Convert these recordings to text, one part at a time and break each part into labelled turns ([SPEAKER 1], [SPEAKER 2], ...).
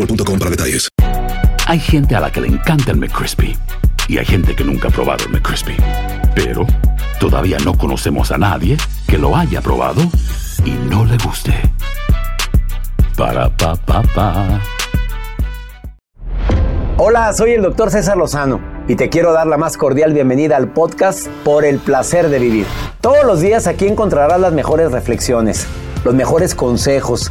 [SPEAKER 1] boostmobile.com para detalles.
[SPEAKER 2] Hay gente a la que le encanta el McCrispy y hay gente que nunca ha probado el McCrispy. Pero todavía no conocemos a nadie que lo haya probado y no le guste. Para pa pa pa.
[SPEAKER 3] Hola, soy el doctor César Lozano y te quiero dar la más cordial bienvenida al podcast Por el placer de vivir. Todos los días aquí encontrarás las mejores reflexiones, los mejores consejos,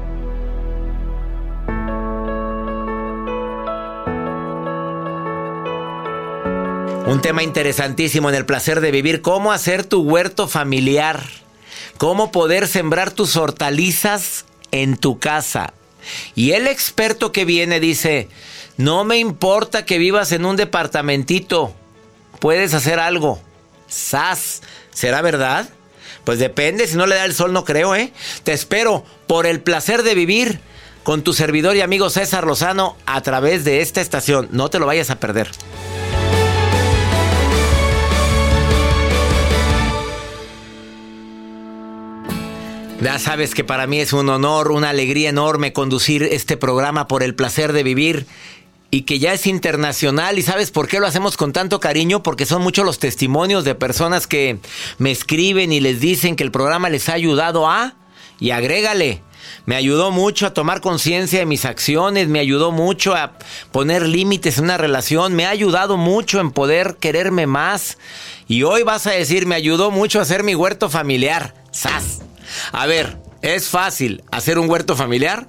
[SPEAKER 3] Un tema interesantísimo en el placer de vivir, cómo hacer tu huerto familiar, cómo poder sembrar tus hortalizas en tu casa. Y el experto que viene dice, no me importa que vivas en un departamentito, puedes hacer algo. ¡Sas! ¿Será verdad? Pues depende, si no le da el sol no creo, ¿eh? Te espero por el placer de vivir con tu servidor y amigo César Lozano a través de esta estación. No te lo vayas a perder. Ya sabes que para mí es un honor, una alegría enorme conducir este programa por el placer de vivir y que ya es internacional. ¿Y sabes por qué lo hacemos con tanto cariño? Porque son muchos los testimonios de personas que me escriben y les dicen que el programa les ha ayudado a... Y agrégale, me ayudó mucho a tomar conciencia de mis acciones, me ayudó mucho a poner límites en una relación, me ha ayudado mucho en poder quererme más. Y hoy vas a decir, me ayudó mucho a hacer mi huerto familiar. ¡Sas! A ver, ¿es fácil hacer un huerto familiar?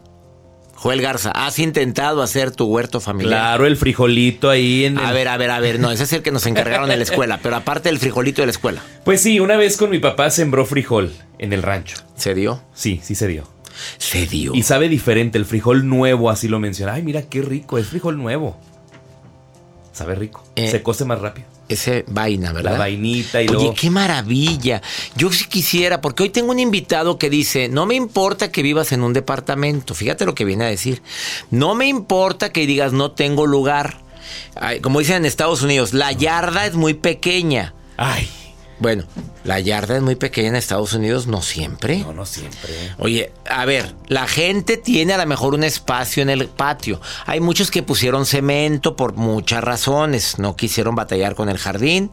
[SPEAKER 3] Joel Garza, ¿has intentado hacer tu huerto familiar?
[SPEAKER 4] Claro, el frijolito ahí en.
[SPEAKER 3] A ver, a ver, a ver, no, ese es el que nos encargaron en la escuela, pero aparte del frijolito de la escuela.
[SPEAKER 4] Pues sí, una vez con mi papá sembró frijol en el rancho.
[SPEAKER 3] ¿Se dio?
[SPEAKER 4] Sí, sí se dio.
[SPEAKER 3] Se dio.
[SPEAKER 4] Y sabe diferente, el frijol nuevo, así lo menciona. Ay, mira qué rico, es frijol nuevo. Sabe rico.
[SPEAKER 3] Eh,
[SPEAKER 4] se cose más rápido.
[SPEAKER 3] Ese vaina, ¿verdad?
[SPEAKER 4] La vainita y
[SPEAKER 3] Oye,
[SPEAKER 4] luego-
[SPEAKER 3] qué maravilla. Yo sí quisiera, porque hoy tengo un invitado que dice, no me importa que vivas en un departamento. Fíjate lo que viene a decir. No me importa que digas, no tengo lugar. Ay, como dicen en Estados Unidos, la yarda es muy pequeña.
[SPEAKER 4] Ay.
[SPEAKER 3] Bueno, la yarda es muy pequeña en Estados Unidos, no siempre.
[SPEAKER 4] No, no siempre.
[SPEAKER 3] Oye, a ver, la gente tiene a lo mejor un espacio en el patio. Hay muchos que pusieron cemento por muchas razones. No quisieron batallar con el jardín.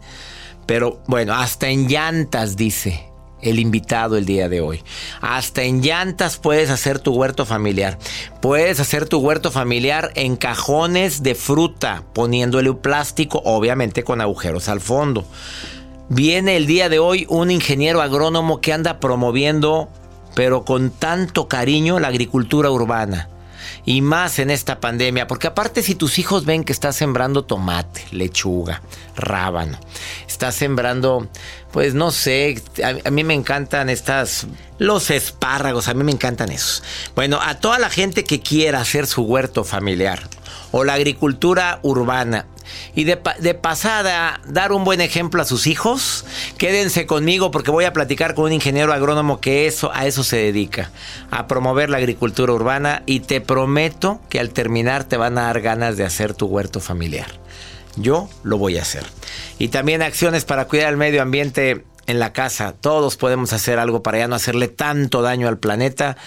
[SPEAKER 3] Pero bueno, hasta en llantas, dice el invitado el día de hoy. Hasta en llantas puedes hacer tu huerto familiar. Puedes hacer tu huerto familiar en cajones de fruta, poniéndole un plástico, obviamente con agujeros al fondo. Viene el día de hoy un ingeniero agrónomo que anda promoviendo, pero con tanto cariño, la agricultura urbana. Y más en esta pandemia, porque aparte si tus hijos ven que estás sembrando tomate, lechuga, rábano, estás sembrando, pues no sé, a, a mí me encantan estas, los espárragos, a mí me encantan esos. Bueno, a toda la gente que quiera hacer su huerto familiar o la agricultura urbana, y de, pasada dar un buen ejemplo a sus hijos, quédense conmigo porque voy a platicar con un ingeniero agrónomo que eso, a eso se dedica, a promover la agricultura urbana y te prometo que al terminar te van a dar ganas de hacer tu huerto familiar. Yo lo voy a hacer. Y también acciones para cuidar el medio ambiente en la casa. Todos podemos hacer algo para ya no hacerle tanto daño al planeta.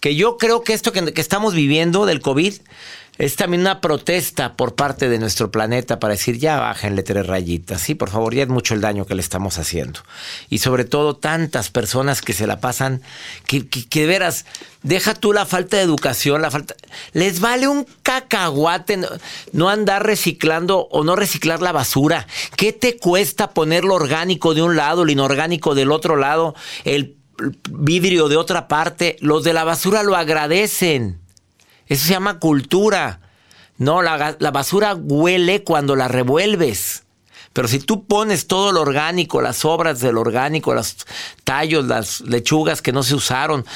[SPEAKER 3] Que yo creo que esto que estamos viviendo del COVID es también una protesta por parte de nuestro planeta para decir ya bájenle tres rayitas, sí, por favor, ya es mucho el daño que le estamos haciendo. Y sobre todo tantas personas que se la pasan, que, que, que veras, deja tú la falta de educación, la falta... Les vale un cacahuate no, no andar reciclando o no reciclar la basura. ¿Qué te cuesta poner lo orgánico de un lado, lo inorgánico del otro lado, el vidrio de otra parte? Los de la basura lo agradecen. Eso se llama cultura. No, la, la, basura huele cuando la revuelves. Pero si tú pones todo lo orgánico, las obras del orgánico, los tallos, las lechugas que no se usaron,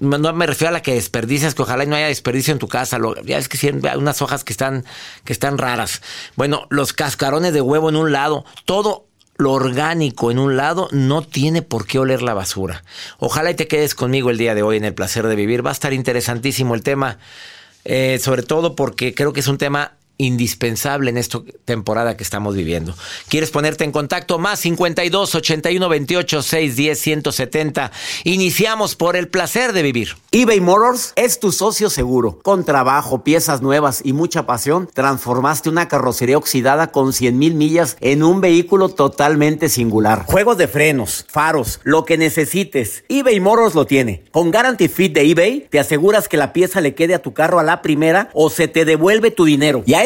[SPEAKER 3] no me refiero a la que desperdicias, que ojalá no haya desperdicio en tu casa. Lo, ya es que sí, hay unas hojas que están, que están raras. Bueno, los cascarones de huevo en un lado, todo lo orgánico en un lado no tiene por qué oler la basura. Ojalá y te quedes conmigo el día de hoy en el placer de vivir. Va a estar interesantísimo el tema, eh, sobre todo porque creo que es un tema indispensable en esta temporada que estamos viviendo. ¿Quieres ponerte en contacto? Más 52 81 28 610 170. Iniciamos por el placer de vivir.
[SPEAKER 5] eBay Motors es tu socio seguro. Con trabajo, piezas nuevas y mucha pasión, transformaste una carrocería oxidada con 100 mil millas en un vehículo totalmente singular. Juegos de frenos, faros, lo que necesites, eBay Motors lo tiene. Con Guarantee Fit de eBay, te aseguras que la pieza le quede a tu carro a la primera o se te devuelve tu dinero. Y a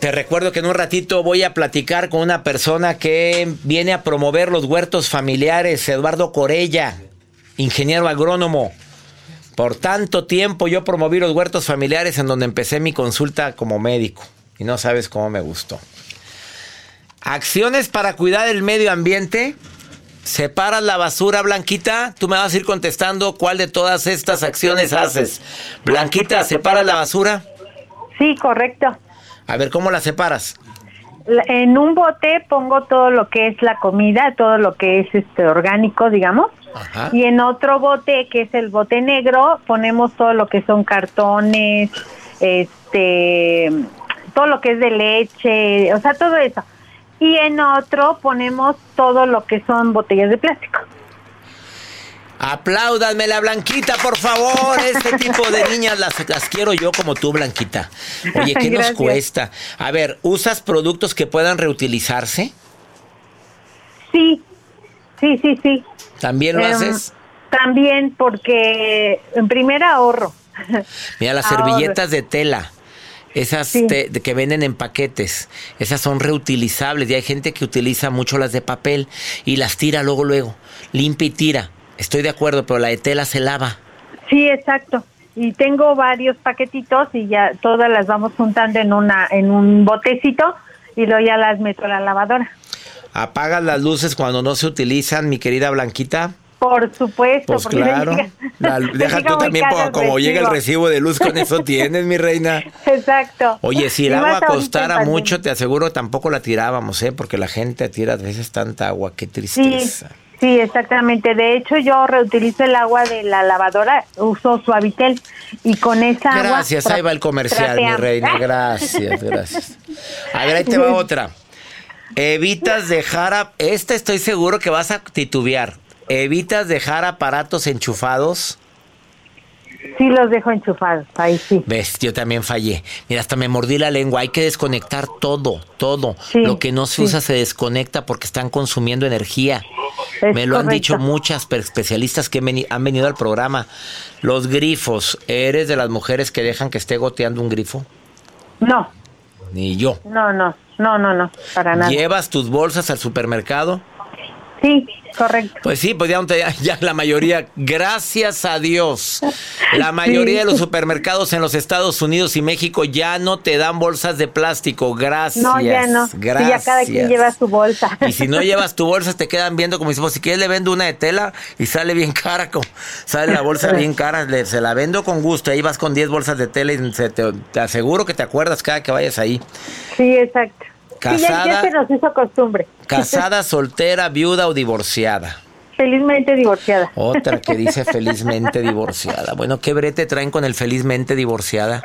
[SPEAKER 3] Te recuerdo que en un ratito voy a platicar con una persona que viene a promover los huertos familiares, Eduardo Corella, ingeniero agrónomo. Por tanto tiempo yo promoví los huertos familiares en donde empecé mi consulta como médico. Y no sabes cómo me gustó. Acciones para cuidar el medio ambiente. Separas la basura, Blanquita. Tú me vas a ir contestando cuál de todas estas acciones haces. Blanquita, ¿separas la basura?
[SPEAKER 6] Sí, correcto.
[SPEAKER 3] A ver, ¿cómo la separas?
[SPEAKER 6] En un bote pongo todo lo que es la comida, todo lo que es este orgánico, digamos.
[SPEAKER 3] Ajá.
[SPEAKER 6] Y en otro bote, que es el bote negro, ponemos todo lo que son cartones, este, todo lo que es de leche, o sea, todo eso. Y en otro ponemos todo lo que son botellas de plástico.
[SPEAKER 3] Apláudanme la Blanquita, por favor. Este tipo de niñas las, las quiero yo como tú, Blanquita. Oye, ¿qué nos cuesta? A ver, ¿usas productos que puedan reutilizarse?
[SPEAKER 6] Sí, sí, sí, sí.
[SPEAKER 3] ¿También lo
[SPEAKER 6] Em,
[SPEAKER 3] haces?
[SPEAKER 6] También porque en primer ahorro.
[SPEAKER 3] Mira, las
[SPEAKER 6] ahorro.
[SPEAKER 3] servilletas de tela. Esas
[SPEAKER 6] Sí.
[SPEAKER 3] te- que venden en paquetes, esas son reutilizables y hay gente que utiliza mucho las de papel y las tira luego, luego, limpia y tira. Estoy de acuerdo, pero la de tela se lava.
[SPEAKER 6] Sí, exacto. Y tengo varios paquetitos y ya todas las vamos juntando en una en un botecito y luego ya las meto a la lavadora.
[SPEAKER 3] ¿Apagas las luces cuando no se utilizan, mi querida Blanquita?
[SPEAKER 6] Por supuesto.
[SPEAKER 3] Pues
[SPEAKER 6] porque
[SPEAKER 3] claro.
[SPEAKER 6] llega-
[SPEAKER 3] La- deja tú también como, como llega el
[SPEAKER 6] recibo.
[SPEAKER 3] de luz, con eso tienes, mi reina.
[SPEAKER 6] Exacto.
[SPEAKER 3] Oye, si el
[SPEAKER 6] Y
[SPEAKER 3] agua costara mucho, te aseguro tampoco la tirábamos, ¿eh? Porque la gente tira a veces tanta agua, qué tristeza.
[SPEAKER 6] sí, exactamente. De hecho, yo reutilizo el agua de la lavadora, uso Suavitel y con esa agua...
[SPEAKER 3] Gracias, ahí va el comercial, mi reina. Gracias, gracias. A ver, ahí te va otra. Evitas dejar, a- esta estoy seguro que vas a titubear. Evitas dejar aparatos enchufados.
[SPEAKER 6] Sí, los dejo enchufados, ahí sí.
[SPEAKER 3] Ves, yo también fallé. Mira, hasta me mordí la lengua. Hay que desconectar todo, todo.
[SPEAKER 6] Sí,
[SPEAKER 3] Lo que no se
[SPEAKER 6] sí.
[SPEAKER 3] usa se desconecta porque están consumiendo energía.
[SPEAKER 6] Es
[SPEAKER 3] me lo han dicho muchas especialistas que han venido al programa. Los grifos. ¿Eres de las mujeres que dejan que esté goteando un grifo?
[SPEAKER 6] No,
[SPEAKER 3] Ni yo.
[SPEAKER 6] no, no, no, no, no, para nada.
[SPEAKER 3] ¿Llevas tus bolsas al supermercado?
[SPEAKER 6] Sí, correcto.
[SPEAKER 3] Pues sí, pues ya, ya- la mayoría, gracias a Dios, la mayoría
[SPEAKER 6] Sí.
[SPEAKER 3] de los supermercados en los Estados Unidos y México ya no te dan bolsas de plástico. Gracias.
[SPEAKER 6] No, ya no. Sí,
[SPEAKER 3] Gracias.
[SPEAKER 6] ya cada quien lleva su bolsa.
[SPEAKER 3] Y si no llevas tu bolsa, te quedan viendo como si, pues, si quieres le vendo una de tela y sale bien cara. como- sale la bolsa bien cara, le- se la vendo con gusto. Ahí vas con 10 bolsas de tela y se te, te aseguro que te acuerdas cada que vayas ahí.
[SPEAKER 6] Sí, exacto. Sí, ya,
[SPEAKER 3] Casada.
[SPEAKER 6] ya se nos hizo costumbre.
[SPEAKER 3] Casada, soltera, viuda o divorciada.
[SPEAKER 6] Felizmente divorciada.
[SPEAKER 3] Otra que dice felizmente divorciada. Bueno, ¿qué brete traen con el felizmente divorciada?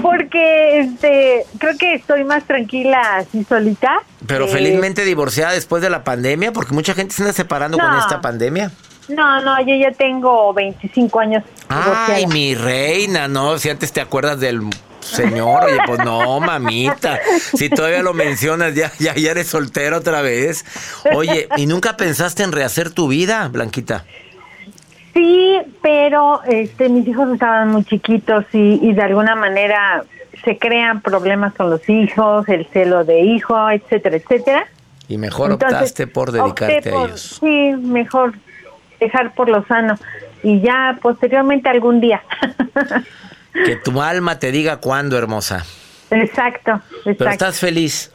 [SPEAKER 6] Porque este, creo que estoy más tranquila así solita.
[SPEAKER 3] Pero
[SPEAKER 6] Eh,
[SPEAKER 3] felizmente divorciada después de la pandemia, porque mucha gente se anda separando con esta pandemia.
[SPEAKER 6] No, no, yo ya tengo 25 años.
[SPEAKER 3] Ay,
[SPEAKER 6] divorciada.
[SPEAKER 3] mi reina, no, si antes te acuerdas del señor, oye, pues no, mamita, si todavía lo mencionas, ya, ya, ya eres soltera otra vez. Oye, ¿y nunca pensaste en rehacer tu vida, Blanquita?
[SPEAKER 6] Sí, pero este, mis hijos estaban muy chiquitos y, y de alguna manera se crean problemas con los hijos, el celo de hijo, etcétera, etcétera.
[SPEAKER 3] Y mejor
[SPEAKER 6] Entonces,
[SPEAKER 3] optaste por dedicarte a ellos.
[SPEAKER 6] Sí, mejor dejar por lo sano y ya posteriormente algún día.
[SPEAKER 3] Que tu alma te diga cuándo, hermosa.
[SPEAKER 6] exacto,
[SPEAKER 3] Pero estás feliz.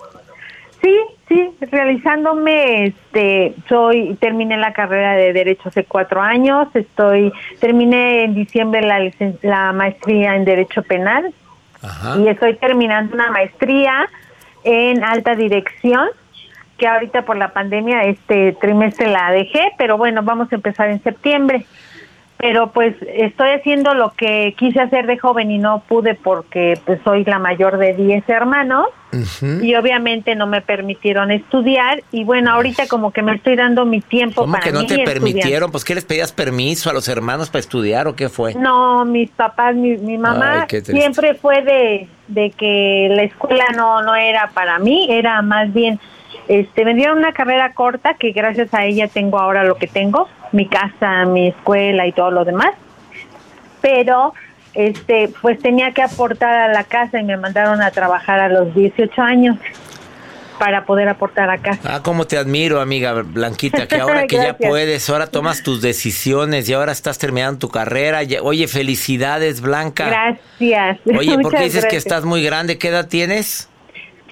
[SPEAKER 6] Sí, sí, realizándome, este, soy, terminé la carrera de Derecho hace cuatro años, estoy, terminé en diciembre la, la maestría en Derecho Penal
[SPEAKER 3] Ajá.
[SPEAKER 6] y estoy terminando una maestría en alta dirección, que ahorita por la pandemia este trimestre la dejé, pero bueno, vamos a empezar en septiembre. Pero pues estoy haciendo lo que quise hacer de joven y no pude porque pues soy la mayor de 10 hermanos y obviamente no me permitieron estudiar y bueno, ahorita como que me estoy dando mi tiempo
[SPEAKER 3] ¿Cómo
[SPEAKER 6] para
[SPEAKER 3] que no
[SPEAKER 6] mí
[SPEAKER 3] te permitieron? Pues que les pedías permiso a los hermanos para estudiar o qué fue?
[SPEAKER 6] No, mis papás, mi, mi mamá
[SPEAKER 3] Ay, qué
[SPEAKER 6] siempre fue de, de que la escuela no no era para mí, era más bien este me dieron una carrera corta que gracias a ella tengo ahora lo que tengo, mi casa, mi escuela y todo lo demás. Pero este pues tenía que aportar a la casa y me mandaron a trabajar a los 18 años para poder aportar acá.
[SPEAKER 3] Ah, cómo te admiro, amiga Blanquita, que ahora que ya puedes, ahora tomas tus decisiones y ahora estás terminando tu carrera. Oye, felicidades, Blanca.
[SPEAKER 6] Gracias.
[SPEAKER 3] Oye, ¿por qué
[SPEAKER 6] Muchas
[SPEAKER 3] dices que estás muy grande? ¿Qué edad tienes?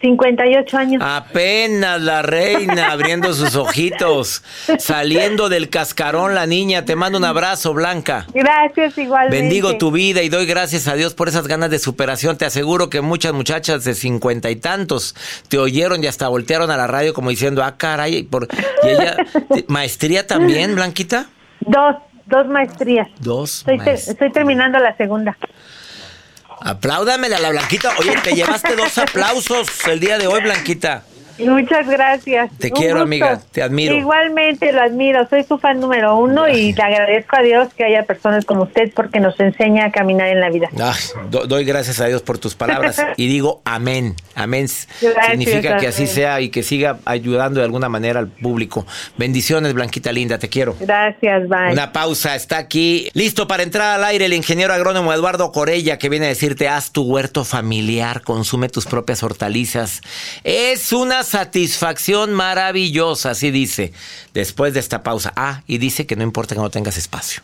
[SPEAKER 6] 58 años.
[SPEAKER 3] Apenas la reina abriendo sus ojitos, saliendo del cascarón la niña. Te mando un abrazo, Blanca.
[SPEAKER 6] Gracias igualmente.
[SPEAKER 3] Bendigo tu vida y doy gracias a Dios por esas ganas de superación. Te aseguro que muchas muchachas de cincuenta y tantos te oyeron y hasta voltearon a la radio como diciendo, ah, caray, por... y ella, maestría también, Blanquita.
[SPEAKER 6] Dos, dos maestrías.
[SPEAKER 3] Dos.
[SPEAKER 6] Estoy, te- estoy terminando la segunda.
[SPEAKER 3] Apláudamela a la Blanquita. Oye, te llevaste dos aplausos el día de hoy, Blanquita.
[SPEAKER 6] Muchas gracias.
[SPEAKER 3] Te
[SPEAKER 6] Un
[SPEAKER 3] quiero,
[SPEAKER 6] gusto.
[SPEAKER 3] amiga, te admiro.
[SPEAKER 6] Igualmente lo admiro, soy su fan número uno y le agradezco a Dios que haya personas como usted porque nos enseña a caminar en la vida.
[SPEAKER 3] Ay, do- doy gracias a Dios por tus palabras y digo amén. Amén
[SPEAKER 6] Gracias,
[SPEAKER 3] significa que así sea y que siga ayudando de alguna manera al público. Bendiciones, Blanquita linda, te quiero.
[SPEAKER 6] Gracias, bye.
[SPEAKER 3] Una pausa, está aquí. Listo para entrar al aire el ingeniero agrónomo Eduardo Corella que viene a decirte haz tu huerto familiar, consume tus propias hortalizas. Es una satisfacción maravillosa, así dice, después de esta pausa. Ah, y dice que no importa que no tengas espacio.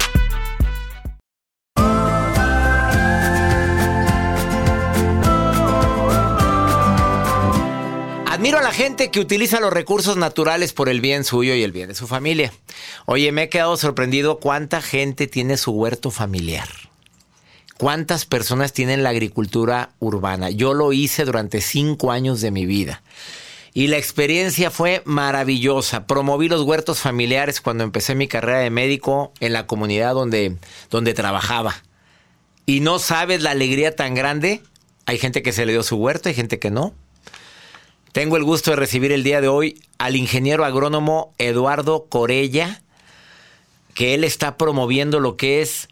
[SPEAKER 3] Admiro a la gente que utiliza los recursos naturales por el bien suyo y el bien de su familia. Oye, me he quedado sorprendido cuánta gente tiene su huerto familiar. ¿Cuántas personas tienen la agricultura urbana? Yo lo hice durante cinco años de mi vida. Y la experiencia fue maravillosa. Promoví los huertos familiares cuando empecé mi carrera de médico en la comunidad donde, donde trabajaba. Y no sabes la alegría tan grande. Hay gente que se le dio su huerto, hay gente que no. Tengo el gusto de recibir el día de hoy al ingeniero agrónomo Eduardo Corella, que él está promoviendo lo que es,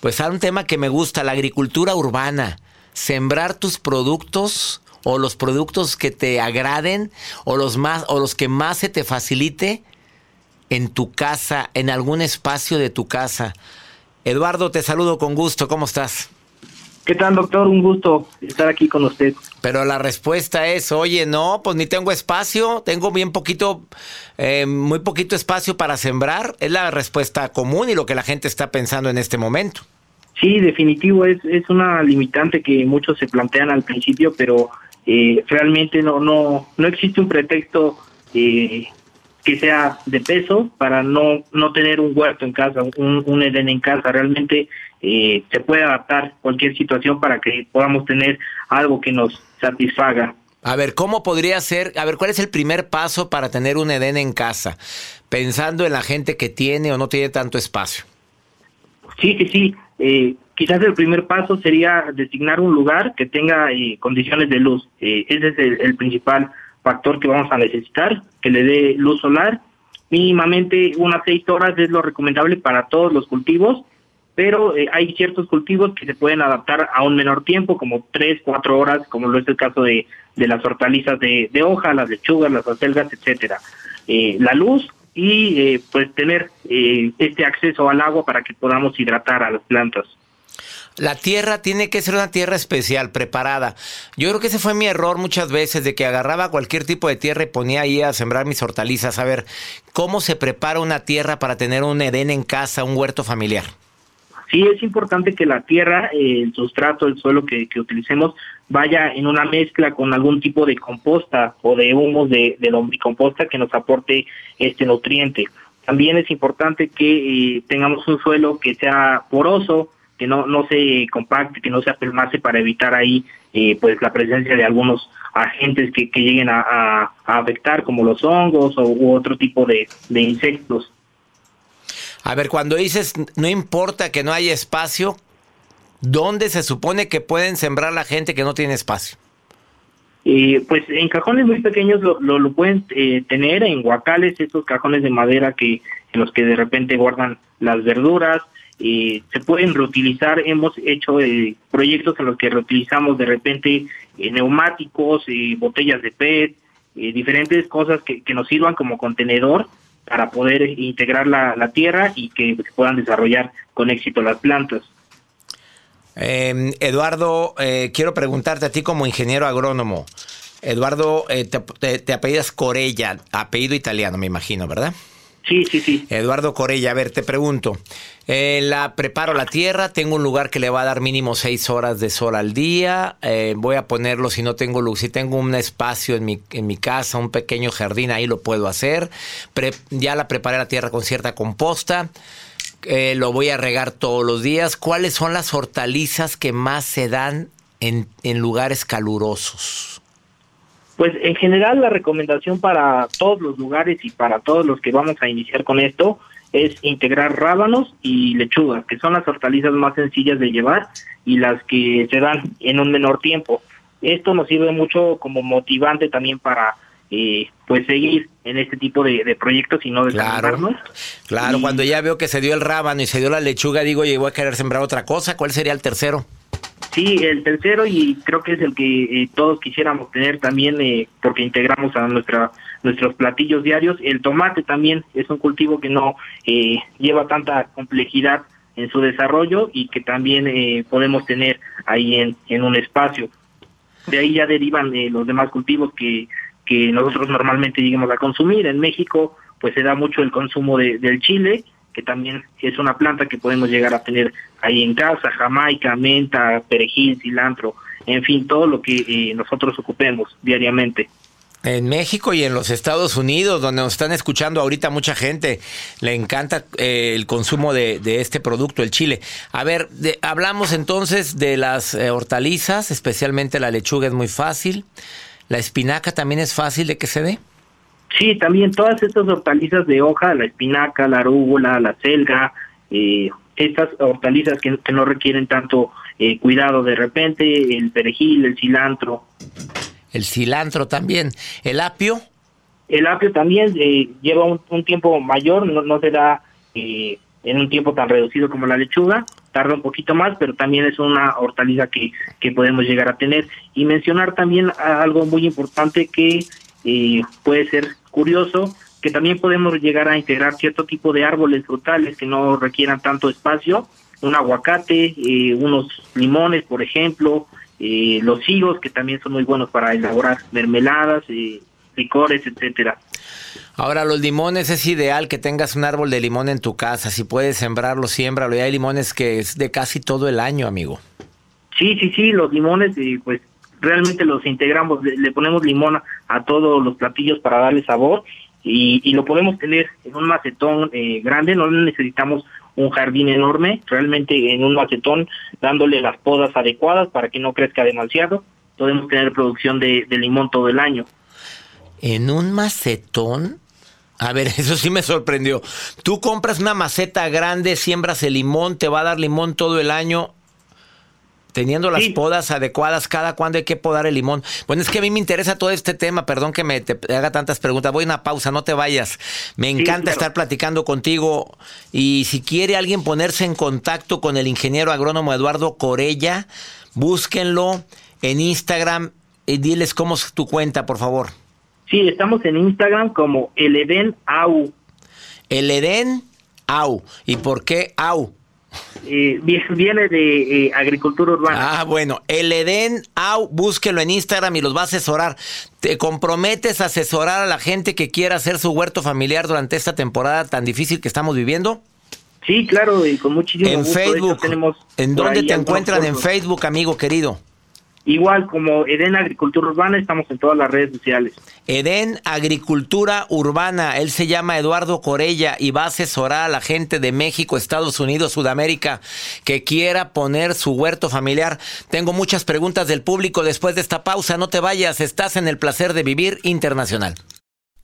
[SPEAKER 3] pues, un tema que me gusta, la agricultura urbana. Sembrar tus productos o los productos que te agraden o los más o los que más se te facilite en tu casa, en algún espacio de tu casa. Eduardo, te saludo con gusto. ¿Cómo estás?
[SPEAKER 7] ¿Qué tal, doctor? Un gusto estar aquí con usted.
[SPEAKER 3] Pero la respuesta es, oye, no, pues ni tengo espacio, tengo bien poquito, eh, muy poquito espacio para sembrar. Es la respuesta común y lo que la gente está pensando en este momento.
[SPEAKER 7] Sí, definitivo, es, es una limitante que muchos se plantean al principio, pero eh, realmente no, no, no existe un pretexto eh, que sea de peso para no, no tener un huerto en casa, un, un Edén en casa. Realmente eh, se puede adaptar cualquier situación para que podamos tener algo que nos satisfaga.
[SPEAKER 3] A ver, ¿cómo podría ser? A ver, ¿cuál es el primer paso para tener un Edén en casa? Pensando en la gente que tiene o no tiene tanto espacio.
[SPEAKER 7] Sí, sí, sí. Eh, quizás el primer paso sería designar un lugar que tenga eh, condiciones de luz. Eh, ese es el, el principal factor que vamos a necesitar, que le dé luz solar. Mínimamente unas seis horas es lo recomendable para todos los cultivos pero eh, hay ciertos cultivos que se pueden adaptar a un menor tiempo, como tres, cuatro horas, como lo es el caso de, de las hortalizas de, de, hoja, las lechugas, las acelgas, etcétera. Eh, la luz y eh, pues tener eh, este acceso al agua para que podamos hidratar a las plantas.
[SPEAKER 3] La tierra tiene que ser una tierra especial, preparada. Yo creo que ese fue mi error muchas veces, de que agarraba cualquier tipo de tierra y ponía ahí a sembrar mis hortalizas. A ver, ¿cómo se prepara una tierra para tener un Edén en casa, un huerto familiar?
[SPEAKER 7] sí es importante que la tierra, eh, el sustrato, el suelo que, que, utilicemos vaya en una mezcla con algún tipo de composta o de humos de, de lombricomposta que nos aporte este nutriente. También es importante que eh, tengamos un suelo que sea poroso, que no, no se compacte, que no se apelmace para evitar ahí eh, pues la presencia de algunos agentes que, que lleguen a, a, a, afectar como los hongos o, u otro tipo de, de insectos.
[SPEAKER 3] A ver, cuando dices no importa que no haya espacio, ¿dónde se supone que pueden sembrar la gente que no tiene espacio?
[SPEAKER 7] Eh, pues en cajones muy pequeños lo, lo, lo pueden eh, tener, en guacales, estos cajones de madera que en los que de repente guardan las verduras, eh, se pueden reutilizar. Hemos hecho eh, proyectos en los que reutilizamos de repente eh, neumáticos, eh, botellas de PET, eh, diferentes cosas que, que nos sirvan como contenedor para poder integrar la, la tierra y que se puedan desarrollar con éxito las plantas.
[SPEAKER 3] Eh, Eduardo, eh, quiero preguntarte a ti como ingeniero agrónomo. Eduardo, eh, te, te- te apellidas Corella, apellido italiano, me imagino, ¿verdad?
[SPEAKER 7] Sí, sí, sí.
[SPEAKER 3] Eduardo Corella, a ver, te pregunto. Eh, la preparo la tierra, tengo un lugar que le va a dar mínimo seis horas de sol al día. eh, voy a ponerlo si no tengo luz, si tengo un espacio en mi, en mi casa, un pequeño jardín, ahí lo puedo hacer. Ya la preparé la tierra con cierta composta. eh, lo voy a regar todos los días. ¿Cuáles son las hortalizas que más se dan en, en lugares calurosos?
[SPEAKER 7] Pues en general la recomendación para todos los lugares y para todos los que vamos a iniciar con esto es integrar rábanos y lechugas, que son las hortalizas más sencillas de llevar y las que se dan en un menor tiempo. Esto nos sirve mucho como motivante también para eh, pues seguir en este tipo de, de proyectos y no desanimarnos.
[SPEAKER 3] Claro,
[SPEAKER 7] Y-
[SPEAKER 3] cuando ya veo que se dio el rábano y se dio la lechuga, digo, voy a querer sembrar otra cosa. ¿Cuál sería el tercero?
[SPEAKER 7] Sí, el tercero y creo que es el que eh, todos quisiéramos tener también eh, porque integramos a nuestra nuestros platillos diarios. El tomate también es un cultivo que no eh, lleva tanta complejidad en su desarrollo y que también eh, podemos tener ahí en, en un espacio. De ahí ya derivan eh, los demás cultivos que, que nosotros normalmente lleguemos a consumir. En México pues se da mucho el consumo de- del chile, que también es una planta que podemos llegar a tener ahí en casa, jamaica, menta, perejil, cilantro, en fin, todo lo que eh, nosotros ocupemos diariamente.
[SPEAKER 3] En México y en los Estados Unidos, donde nos están escuchando ahorita mucha gente, le encanta eh, el consumo de, este producto, el chile. A ver, de- hablamos entonces de las eh, hortalizas, especialmente la lechuga es muy fácil. La espinaca también es fácil de que se dé.
[SPEAKER 7] Sí, también todas estas hortalizas de hoja, la espinaca, la arúgula, la selga, eh, estas hortalizas que, que no requieren tanto eh, cuidado de repente, el perejil, el cilantro.
[SPEAKER 3] El cilantro también. El apio.
[SPEAKER 7] El apio también eh, lleva un, tiempo mayor, no, no se da eh, en un tiempo tan reducido como la lechuga, tarda un poquito más, pero también es una hortaliza que, que podemos llegar a tener. Y mencionar también algo muy importante que eh, puede ser curioso, que también podemos llegar a integrar cierto tipo de árboles frutales que no requieran tanto espacio, un aguacate, eh, unos limones, por ejemplo, eh, los higos, que también son muy buenos para elaborar mermeladas, eh, licores, etcétera.
[SPEAKER 3] Ahora, los limones es ideal que tengas un árbol de limón en tu casa. Si puedes sembrarlo, siémbralo. Y hay limones que es de casi todo el año, amigo.
[SPEAKER 7] Sí, sí, sí, los limones, eh, pues realmente los integramos, le, le ponemos limón a, a todos los platillos para darle sabor y, y lo podemos tener en un macetón eh, grande, no necesitamos un jardín enorme, realmente en un macetón dándole las podas adecuadas para que no crezca demasiado, podemos tener producción de, limón todo el año.
[SPEAKER 3] ¿En un macetón? A ver, eso sí me sorprendió. Tú compras una maceta grande, siembras el limón, te va a dar limón todo el año. Teniendo las podas adecuadas, cada cuándo hay que podar el limón. Bueno, es que a mí me interesa todo este tema, perdón que me te haga tantas preguntas. Voy a una pausa, no te vayas. Me encanta
[SPEAKER 7] claro.
[SPEAKER 3] estar platicando contigo. Y si quiere alguien ponerse en contacto con el ingeniero agrónomo Eduardo Corella, búsquenlo en Instagram y diles cómo es tu cuenta, por favor.
[SPEAKER 7] Sí, estamos en Instagram como el Edén Au.
[SPEAKER 3] El Edén Au. ¿Y por qué Au?
[SPEAKER 7] Eh, vie- viene de eh, agricultura urbana.
[SPEAKER 3] Ah, bueno, el Edén Au, búsquelo en Instagram y los va a asesorar. ¿Te comprometes a asesorar a la gente que quiera hacer su huerto familiar durante esta temporada tan difícil que estamos viviendo?
[SPEAKER 7] Sí, claro, y con muchísimo
[SPEAKER 3] En
[SPEAKER 7] gusto.
[SPEAKER 3] Facebook.
[SPEAKER 7] tenemos
[SPEAKER 3] ¿En dónde te
[SPEAKER 7] algunos
[SPEAKER 3] encuentran en. Facebook, amigo querido?
[SPEAKER 7] Igual como Eden Agricultura Urbana, estamos en todas las redes sociales.
[SPEAKER 3] Edén Agricultura Urbana. Él se llama Eduardo Corella y va a asesorar a la gente de México, Estados Unidos, Sudamérica que quiera poner su huerto familiar. Tengo muchas preguntas del público después de esta pausa. No te vayas, estás en el placer de vivir internacional.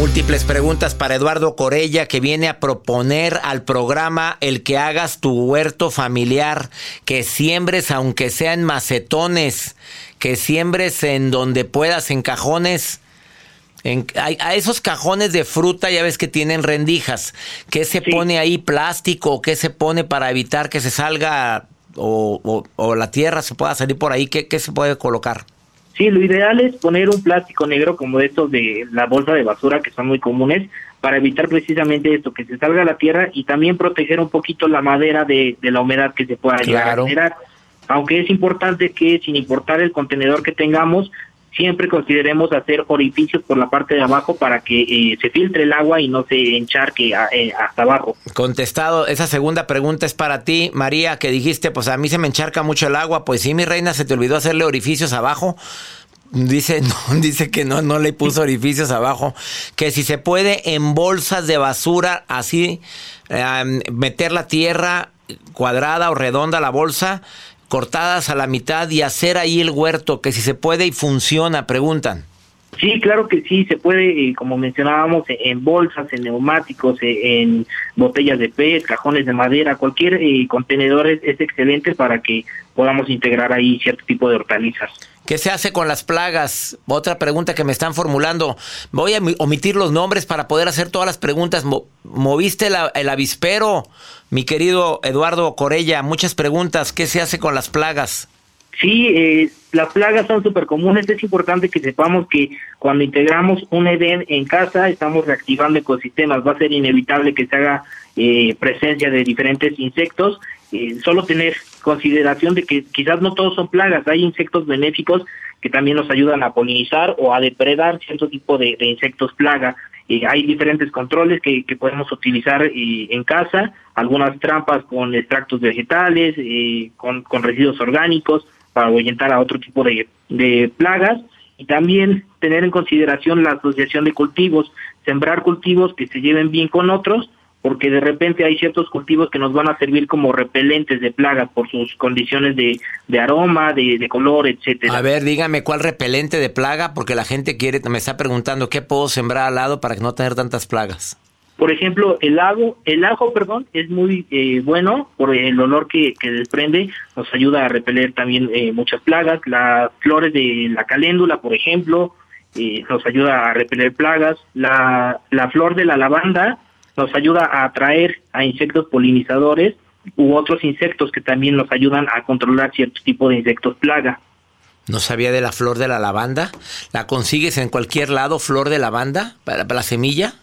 [SPEAKER 3] Múltiples preguntas para Eduardo Corella que viene a proponer al programa el que hagas tu huerto familiar, que siembres aunque sea en macetones, que siembres en donde puedas, en cajones. En, a, a esos cajones de fruta ya ves que tienen rendijas. ¿Qué se pone ahí? ¿Plástico? ¿Qué se pone para evitar que se salga o, o- o la tierra se pueda salir por ahí? ¿Qué, qué se puede colocar?
[SPEAKER 7] Sí, lo ideal es poner un plástico negro como de estos de la bolsa de basura que son muy comunes para evitar precisamente esto, que se salga a la tierra y también proteger un poquito la madera de, de la humedad que se pueda llegar a
[SPEAKER 3] Claro.
[SPEAKER 7] generar. Aunque es importante que sin importar el contenedor que tengamos, siempre consideremos hacer orificios por la parte de abajo para que eh, se filtre el agua y no se encharque a- eh, hasta abajo.
[SPEAKER 3] Contestado, esa segunda pregunta es para ti, María, que dijiste, pues a mí se me encharca mucho el agua, pues sí, mi reina, se te olvidó hacerle orificios abajo. Dice, no, dice que no, no le puso orificios abajo. Que si se puede en bolsas de basura, así, eh, meter la tierra cuadrada o redonda la bolsa, cortadas a la mitad y hacer ahí el huerto, que si se puede y funciona, preguntan.
[SPEAKER 7] Sí, claro que sí, se puede, eh, como mencionábamos, en, en bolsas, en neumáticos, eh, en botellas de PET, cajones de madera, cualquier eh, contenedor es, es excelente para que podamos integrar ahí cierto tipo de hortalizas.
[SPEAKER 3] ¿Qué se hace con las plagas? Otra pregunta que me están formulando. Voy a mi- omitir los nombres para poder hacer todas las preguntas. Mo- ¿Moviste la- el avispero? Mi querido Eduardo Corella, muchas preguntas. ¿Qué se hace con las plagas?
[SPEAKER 7] Sí, eh, las plagas son súper comunes. Es importante que sepamos que cuando integramos un EDEN en casa, estamos reactivando ecosistemas. Va a ser inevitable que se haga eh, presencia de diferentes insectos. Eh, solo tener consideración de que quizás no todos son plagas. Hay insectos benéficos que también nos ayudan a polinizar o a depredar cierto tipo de, de insectos plaga. Eh, hay diferentes controles que, que podemos utilizar eh, en casa, algunas trampas con extractos vegetales, eh, con, con residuos orgánicos para ahuyentar a otro tipo de, de plagas y también tener en consideración la asociación de cultivos, sembrar cultivos que se lleven bien con otros, porque de repente hay ciertos cultivos que nos van a servir como repelentes de plagas por sus condiciones de, de aroma, de, de color, etcétera.
[SPEAKER 3] A ver, dígame cuál repelente de plaga, porque la gente quiere, me está preguntando qué puedo sembrar al lado para no tener tantas plagas.
[SPEAKER 7] Por ejemplo, el ajo, el ajo, perdón, es muy eh, bueno por el olor que, que desprende, nos ayuda a repeler también eh, muchas plagas. Las flores de la caléndula, por ejemplo, eh, nos ayuda a repeler plagas. La, la flor de la lavanda nos ayuda a atraer a insectos polinizadores u otros insectos que también nos ayudan a controlar cierto tipo de insectos plaga.
[SPEAKER 3] No sabía de la flor de la lavanda. ¿La consigues en cualquier lado, flor de lavanda, para, para la semilla?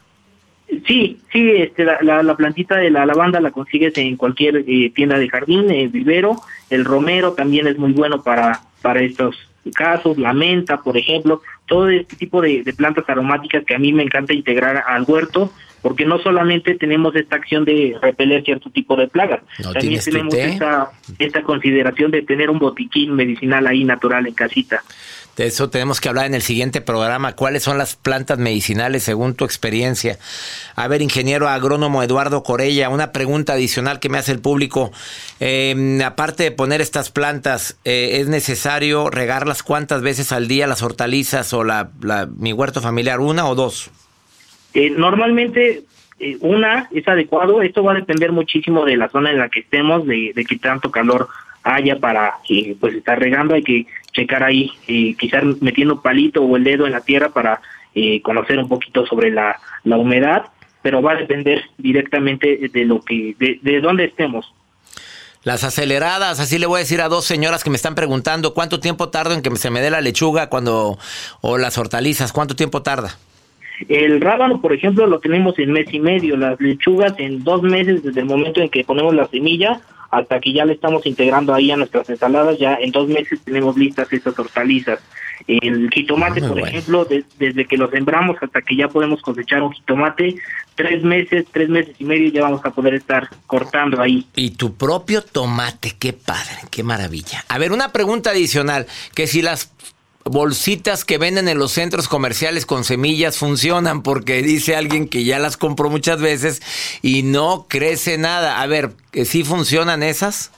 [SPEAKER 7] Sí, sí, este, la, la, plantita de la lavanda la consigues en cualquier eh, tienda de jardín, el vivero, el romero también es muy bueno para, para estos casos, la menta, por ejemplo, todo este tipo de, plantas aromáticas que a mí me encanta integrar al huerto, porque no solamente tenemos esta acción de repeler cierto tipo de plagas, también tenemos esta, esta consideración de tener un botiquín medicinal ahí natural en casita.
[SPEAKER 3] De eso tenemos que hablar en el siguiente programa. ¿Cuáles son las plantas medicinales según tu experiencia? A ver, ingeniero agrónomo Eduardo Corella, una pregunta adicional que me hace el público. Em, aparte de poner estas plantas, eh, ¿es necesario regarlas cuántas veces al día las hortalizas o la, mi huerto familiar? ¿Una o dos?
[SPEAKER 7] Eh, normalmente eh, una es adecuado. Esto va a depender muchísimo de la zona en la que estemos, de, de qué tanto calor haya para pues estar regando. Hay que checar ahí, eh, quizás metiendo palito o el dedo en la tierra para eh, conocer un poquito sobre la, la humedad, pero va a depender directamente de lo que, de, de dónde estemos.
[SPEAKER 3] Las aceleradas, así le voy a decir a dos señoras que me están preguntando cuánto tiempo tarda en que se me dé la lechuga cuando o las hortalizas, cuánto tiempo tarda.
[SPEAKER 7] El rábano, por ejemplo, lo tenemos en mes y medio, las lechugas en dos meses desde el momento en que ponemos la semilla hasta que ya le estamos integrando ahí a nuestras ensaladas, ya en dos meses tenemos listas estas hortalizas. El jitomate, por ejemplo, desde que lo sembramos hasta que ya podemos cosechar un jitomate, tres meses, tres meses y medio ya vamos a poder estar cortando ahí.
[SPEAKER 3] Y tu propio tomate, qué padre, qué maravilla. A ver, una pregunta adicional, que si las bolsitas que venden en los centros comerciales con semillas funcionan porque dice alguien que ya las compró muchas veces y no crece nada. A ver, ¿sí funcionan esas?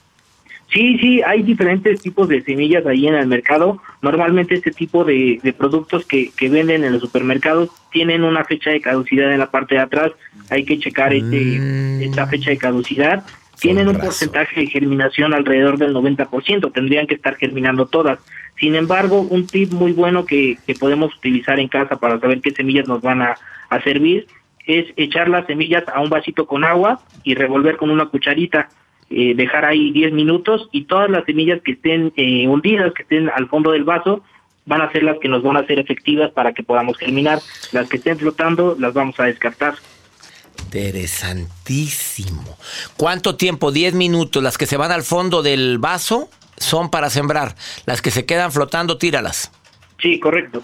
[SPEAKER 7] Sí, sí, hay diferentes tipos de semillas ahí en el mercado. Normalmente este tipo de, productos que, que, venden en los supermercados tienen una fecha de caducidad en la parte de atrás. Hay que checar este, mm. esta fecha de caducidad tienen un porcentaje de germinación alrededor del 90%, tendrían que estar germinando todas. Sin embargo, un tip muy bueno que, podemos utilizar en casa para saber qué semillas nos van a, servir es echar las semillas a un vasito con agua y revolver con una cucharita, eh, dejar ahí 10 minutos y todas las semillas que estén eh, hundidas, que estén al fondo del vaso, van a ser las que nos van a ser efectivas para que podamos germinar. Las que estén flotando las vamos a descartar.
[SPEAKER 3] Interesantísimo. ¿Cuánto tiempo? 10 minutos. Las que se van al fondo del vaso son para sembrar. Las que se quedan flotando, tíralas.
[SPEAKER 7] Sí, correcto.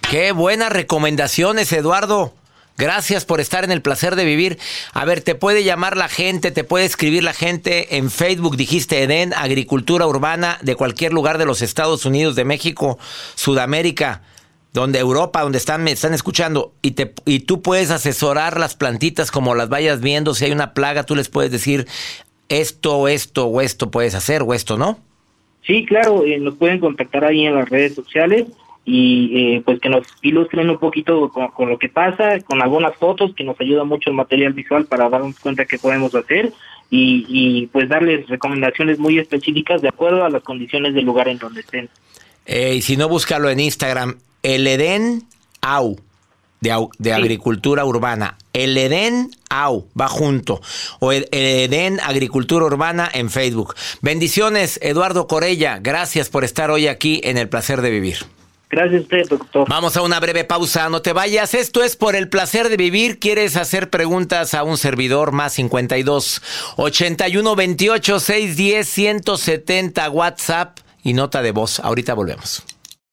[SPEAKER 3] Qué buenas recomendaciones, Eduardo. Gracias por estar en el placer de vivir. A ver, te puede llamar la gente, te puede escribir la gente en Facebook, dijiste Eden, Agricultura Urbana, de cualquier lugar de los Estados Unidos, de México, Sudamérica donde Europa, donde están, me están escuchando, y, te, y tú puedes asesorar las plantitas como las vayas viendo, si hay una plaga, tú les puedes decir esto, esto o esto puedes hacer o esto, ¿no?
[SPEAKER 7] Sí, claro, eh, nos pueden contactar ahí en las redes sociales y eh, pues que nos ilustren un poquito con, lo que pasa, con algunas fotos que nos ayuda mucho el material visual para darnos cuenta qué podemos hacer y, y pues darles recomendaciones muy específicas de acuerdo a las condiciones del lugar en donde estén.
[SPEAKER 3] Eh, y si no, búscalo en Instagram, el Edén AU, de, agricultura urbana. El Edén AU, va junto. O el, Edén Agricultura Urbana en Facebook. Bendiciones, Eduardo Corella. Gracias por estar hoy aquí en El Placer de Vivir.
[SPEAKER 7] Gracias a usted, doctor.
[SPEAKER 3] Vamos a una breve pausa, no te vayas. Esto es por el placer de vivir. ¿Quieres hacer preguntas a un servidor más 52 81 28 610 170 WhatsApp y nota de voz? Ahorita volvemos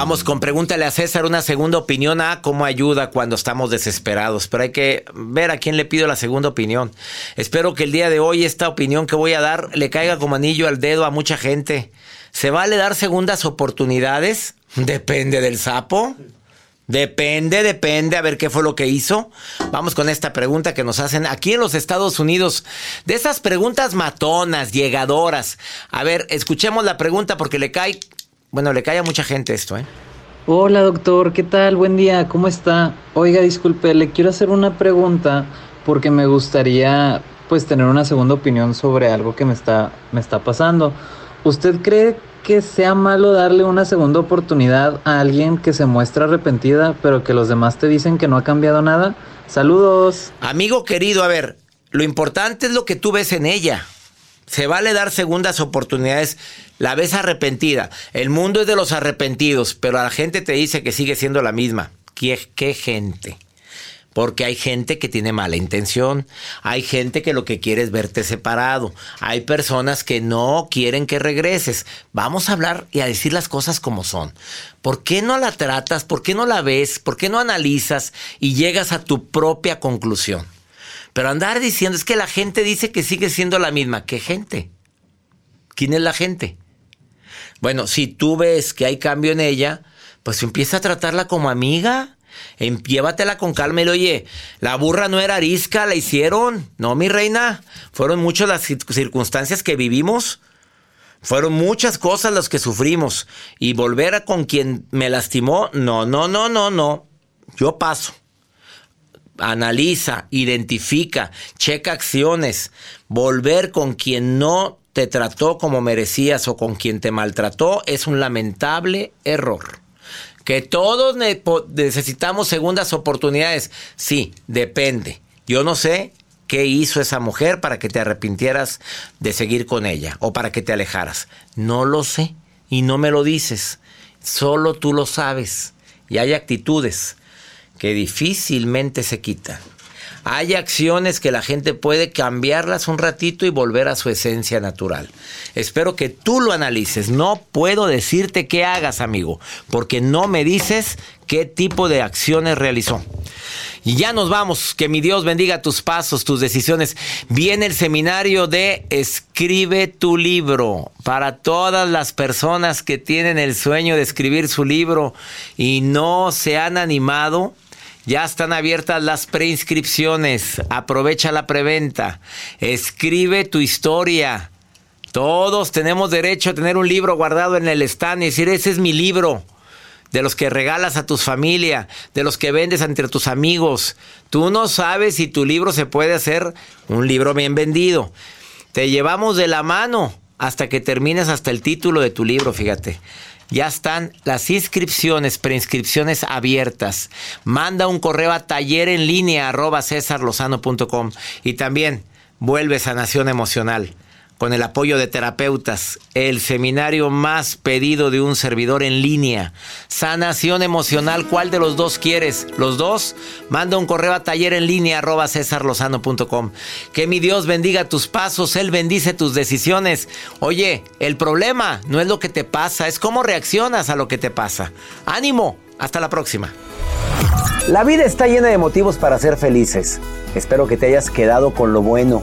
[SPEAKER 3] Vamos con pregúntale a César una segunda opinión a cómo ayuda cuando estamos desesperados. Pero hay que ver a quién le pido la segunda opinión. Espero que el día de hoy esta opinión que voy a dar le caiga como anillo al dedo a mucha gente. ¿Se vale dar segundas oportunidades? Depende del sapo. Depende, depende, a ver qué fue lo que hizo. Vamos con esta pregunta que nos hacen aquí en los Estados Unidos. De esas preguntas matonas, llegadoras. A ver, escuchemos la pregunta porque le cae bueno, le cae a mucha gente esto, ¿eh?
[SPEAKER 8] Hola doctor, ¿qué tal? Buen día, ¿cómo está? Oiga, disculpe, le quiero hacer una pregunta porque me gustaría pues tener una segunda opinión sobre algo que me está, me está pasando. ¿Usted cree que sea malo darle una segunda oportunidad a alguien que se muestra arrepentida pero que los demás te dicen que no ha cambiado nada? Saludos.
[SPEAKER 3] Amigo querido, a ver, lo importante es lo que tú ves en ella. Se vale dar segundas oportunidades. La ves arrepentida. El mundo es de los arrepentidos, pero la gente te dice que sigue siendo la misma. ¿Qué, qué gente? Porque hay gente que tiene mala intención, hay gente que lo que quiere es verte separado, hay personas que no quieren que regreses. Vamos a hablar y a decir las cosas como son. ¿Por qué no la tratas? ¿Por qué no la ves? ¿Por qué no analizas y llegas a tu propia conclusión? Pero andar diciendo es que la gente dice que sigue siendo la misma. ¿Qué gente? ¿Quién es la gente? Bueno, si tú ves que hay cambio en ella, pues empieza a tratarla como amiga. Em, llévatela con calma y le, oye, la burra no era arisca, la hicieron. No, mi reina. Fueron muchas las circunstancias que vivimos. Fueron muchas cosas las que sufrimos. Y volver a con quien me lastimó, no, no, no, no, no. Yo paso analiza, identifica, checa acciones, volver con quien no te trató como merecías o con quien te maltrató es un lamentable error. Que todos necesitamos segundas oportunidades. Sí, depende. Yo no sé qué hizo esa mujer para que te arrepintieras de seguir con ella o para que te alejaras. No lo sé y no me lo dices. Solo tú lo sabes. Y hay actitudes que difícilmente se quitan. Hay acciones que la gente puede cambiarlas un ratito y volver a su esencia natural. Espero que tú lo analices. No puedo decirte qué hagas, amigo, porque no me dices qué tipo de acciones realizó. Y ya nos vamos. Que mi Dios bendiga tus pasos, tus decisiones. Viene el seminario de Escribe tu libro. Para todas las personas que tienen el sueño de escribir su libro y no se han animado ya están abiertas las preinscripciones. Aprovecha la preventa. Escribe tu historia. Todos tenemos derecho a tener un libro guardado en el stand y decir, ese es mi libro. De los que regalas a tu familia, de los que vendes entre tus amigos. Tú no sabes si tu libro se puede hacer un libro bien vendido. Te llevamos de la mano hasta que termines hasta el título de tu libro, fíjate. Ya están las inscripciones, preinscripciones abiertas. Manda un correo a taller en línea arroba y también vuelve Sanación Emocional con el apoyo de terapeutas, el seminario más pedido de un servidor en línea. Sanación emocional, ¿cuál de los dos quieres? ¿Los dos? Manda un correo a taller en línea arroba Que mi Dios bendiga tus pasos, Él bendice tus decisiones. Oye, el problema no es lo que te pasa, es cómo reaccionas a lo que te pasa. Ánimo, hasta la próxima.
[SPEAKER 5] La vida está llena de motivos para ser felices. Espero que te hayas quedado con lo bueno